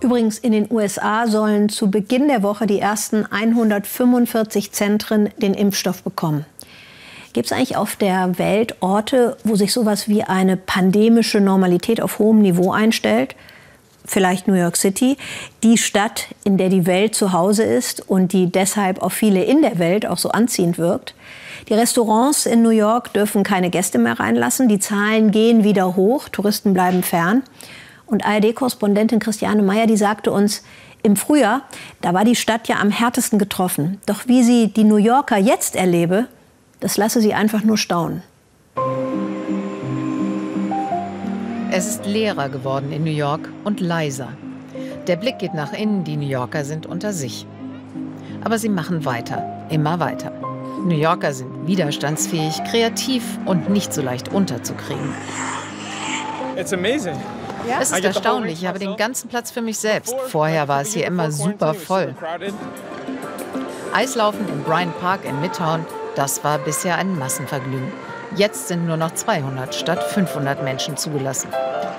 Übrigens, in den USA sollen zu Beginn der Woche die ersten 145 Zentren den Impfstoff bekommen. Gibt es eigentlich auf der Welt Orte, wo sich sowas wie eine pandemische Normalität auf hohem Niveau einstellt? Vielleicht New York City, die Stadt, in der die Welt zu Hause ist und die deshalb auf viele in der Welt auch so anziehend wirkt. Die Restaurants in New York dürfen keine Gäste mehr reinlassen. Die Zahlen gehen wieder hoch, Touristen bleiben fern. Und ARD-Korrespondentin Christiane Meyer, die sagte uns, im Frühjahr, da war die Stadt ja am härtesten getroffen. Doch wie sie die New Yorker jetzt erlebe, das lasse sie einfach nur staunen. Es ist leerer geworden in New York und leiser. Der Blick geht nach innen, die New Yorker sind unter sich. Aber sie machen weiter, immer weiter. New Yorker sind widerstandsfähig, kreativ und nicht so leicht unterzukriegen. It's amazing. Es ist erstaunlich, ich habe den ganzen Platz für mich selbst. Vorher war es hier immer super voll. Eislaufen im Bryant Park in Midtown, das war bisher ein Massenvergnügen. Jetzt sind nur noch 200 statt 500 Menschen zugelassen.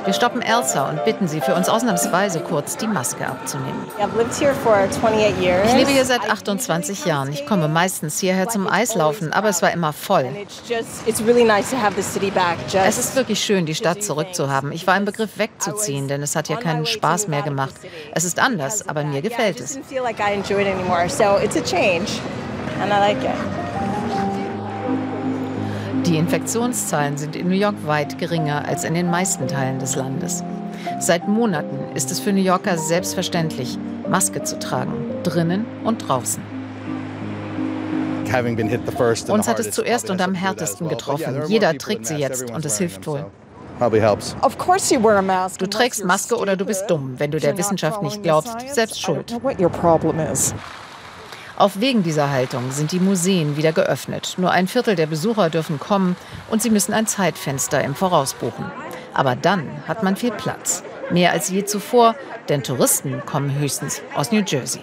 Wir stoppen Elsa und bitten sie, für uns ausnahmsweise kurz die Maske abzunehmen. Ich lebe hier seit 28 Jahren. Ich komme meistens hierher zum Eislaufen, aber es war immer voll. Es ist wirklich schön, die Stadt zurückzuhaben. Ich war im Begriff wegzuziehen, denn es hat hier keinen Spaß mehr gemacht. Es ist anders, aber mir gefällt es. And I like it. Die Infektionszahlen sind in New York weit geringer als in den meisten Teilen des Landes. Seit Monaten ist es für New Yorker selbstverständlich, Maske zu tragen, drinnen und draußen. Uns hat es zuerst und am härtesten getroffen. Jeder trägt sie jetzt und es hilft wohl. Du trägst Maske oder du bist dumm. Wenn du der Wissenschaft nicht glaubst, selbst schuld. Auf wegen dieser Haltung sind die Museen wieder geöffnet. Nur ein Viertel der Besucher dürfen kommen und sie müssen ein Zeitfenster im Voraus buchen. Aber dann hat man viel Platz. Mehr als je zuvor, denn Touristen kommen höchstens aus New Jersey.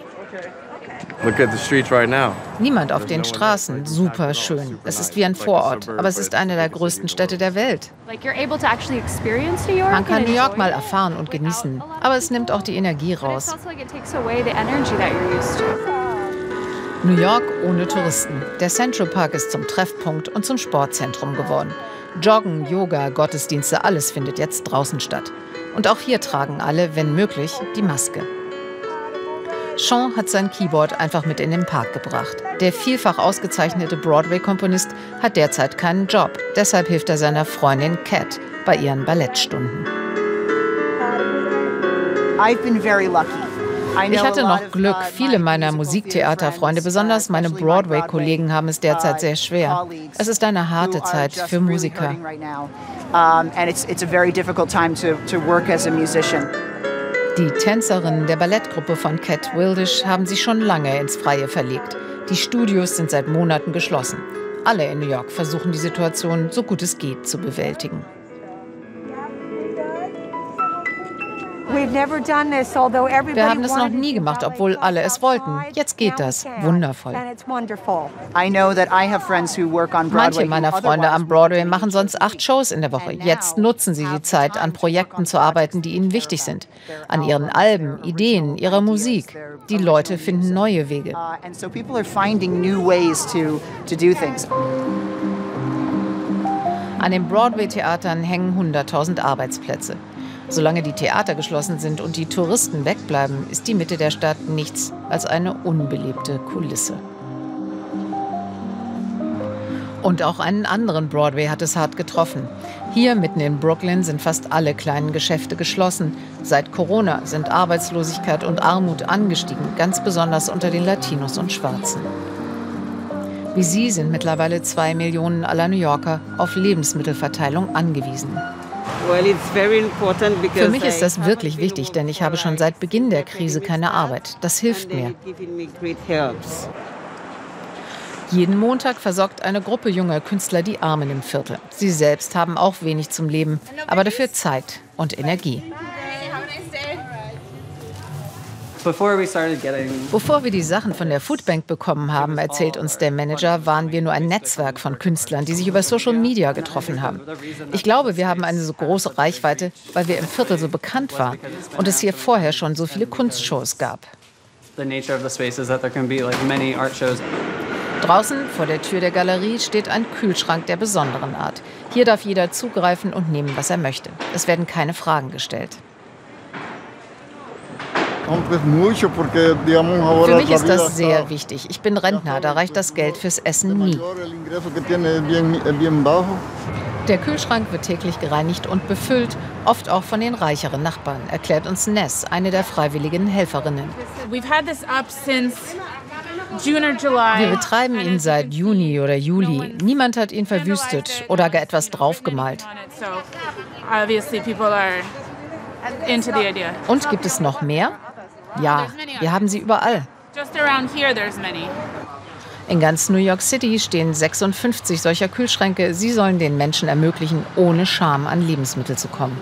Niemand auf den Straßen, super schön. Es ist wie ein Vorort, aber es ist eine der größten Städte der Welt. Man kann New York mal erfahren und genießen, aber es nimmt auch die Energie raus. New York ohne Touristen. Der Central Park ist zum Treffpunkt und zum Sportzentrum geworden. Joggen, Yoga, Gottesdienste, alles findet jetzt draußen statt. Und auch hier tragen alle, wenn möglich, die Maske. Sean hat sein Keyboard einfach mit in den Park gebracht. Der vielfach ausgezeichnete Broadway-Komponist hat derzeit keinen Job. Deshalb hilft er seiner Freundin Cat bei ihren Ballettstunden. I've been very lucky. Ich hatte noch Glück. Viele meiner Musiktheaterfreunde, besonders meine Broadway-Kollegen, haben es derzeit sehr schwer. Es ist eine harte Zeit für Musiker. Die Tänzerinnen der Ballettgruppe von Cat Wildish haben sich schon lange ins Freie verlegt. Die Studios sind seit Monaten geschlossen. Alle in New York versuchen die Situation so gut es geht zu bewältigen. Wir haben es noch nie gemacht, obwohl alle es wollten. Jetzt geht das. Wundervoll. Manche meiner Freunde am Broadway machen sonst acht Shows in der Woche. Jetzt nutzen sie die Zeit, an Projekten zu arbeiten, die ihnen wichtig sind. An ihren Alben, Ideen, ihrer Musik. Die Leute finden neue Wege. Uh, an den Broadway-Theatern hängen 100.000 Arbeitsplätze. Solange die Theater geschlossen sind und die Touristen wegbleiben, ist die Mitte der Stadt nichts als eine unbelebte Kulisse. Und auch einen anderen Broadway hat es hart getroffen. Hier mitten in Brooklyn sind fast alle kleinen Geschäfte geschlossen. Seit Corona sind Arbeitslosigkeit und Armut angestiegen, ganz besonders unter den Latinos und Schwarzen. Wie sie sind mittlerweile zwei Millionen aller New Yorker auf Lebensmittelverteilung angewiesen. Für mich ist das wirklich wichtig, denn ich habe schon seit Beginn der Krise keine Arbeit. Das hilft mir. Jeden Montag versorgt eine Gruppe junger Künstler die Armen im Viertel. Sie selbst haben auch wenig zum Leben, aber dafür Zeit und Energie. Bevor wir die Sachen von der Foodbank bekommen haben, erzählt uns der Manager, waren wir nur ein Netzwerk von Künstlern, die sich über Social Media getroffen haben. Ich glaube, wir haben eine so große Reichweite, weil wir im Viertel so bekannt waren und es hier vorher schon so viele Kunstshows gab. Draußen vor der Tür der Galerie steht ein Kühlschrank der besonderen Art. Hier darf jeder zugreifen und nehmen, was er möchte. Es werden keine Fragen gestellt. Für mich ist das sehr wichtig. Ich bin Rentner, da reicht das Geld fürs Essen nie. Der Kühlschrank wird täglich gereinigt und befüllt, oft auch von den reicheren Nachbarn, erklärt uns Ness, eine der freiwilligen Helferinnen. Wir betreiben ihn seit Juni oder Juli. Niemand hat ihn verwüstet oder gar etwas draufgemalt. Und gibt es noch mehr? Ja, wir haben sie überall. In ganz New York City stehen 56 solcher Kühlschränke. Sie sollen den Menschen ermöglichen, ohne Scham an Lebensmittel zu kommen.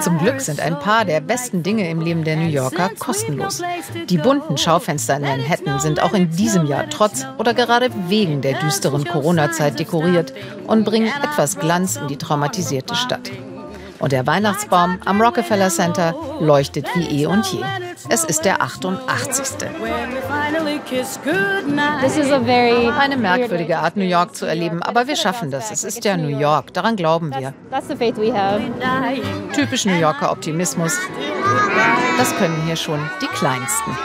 Zum Glück sind ein paar der besten Dinge im Leben der New Yorker kostenlos. Die bunten Schaufenster in Manhattan sind auch in diesem Jahr trotz oder gerade wegen der düsteren Corona-Zeit dekoriert und bringen etwas Glanz in die traumatisierte Stadt. Und der Weihnachtsbaum am Rockefeller Center leuchtet wie eh und je. Es ist der 88. Eine merkwürdige Art, New York zu erleben, aber wir schaffen das. Es ist ja New York, daran glauben wir. Typisch New Yorker Optimismus. Das können hier schon die Kleinsten.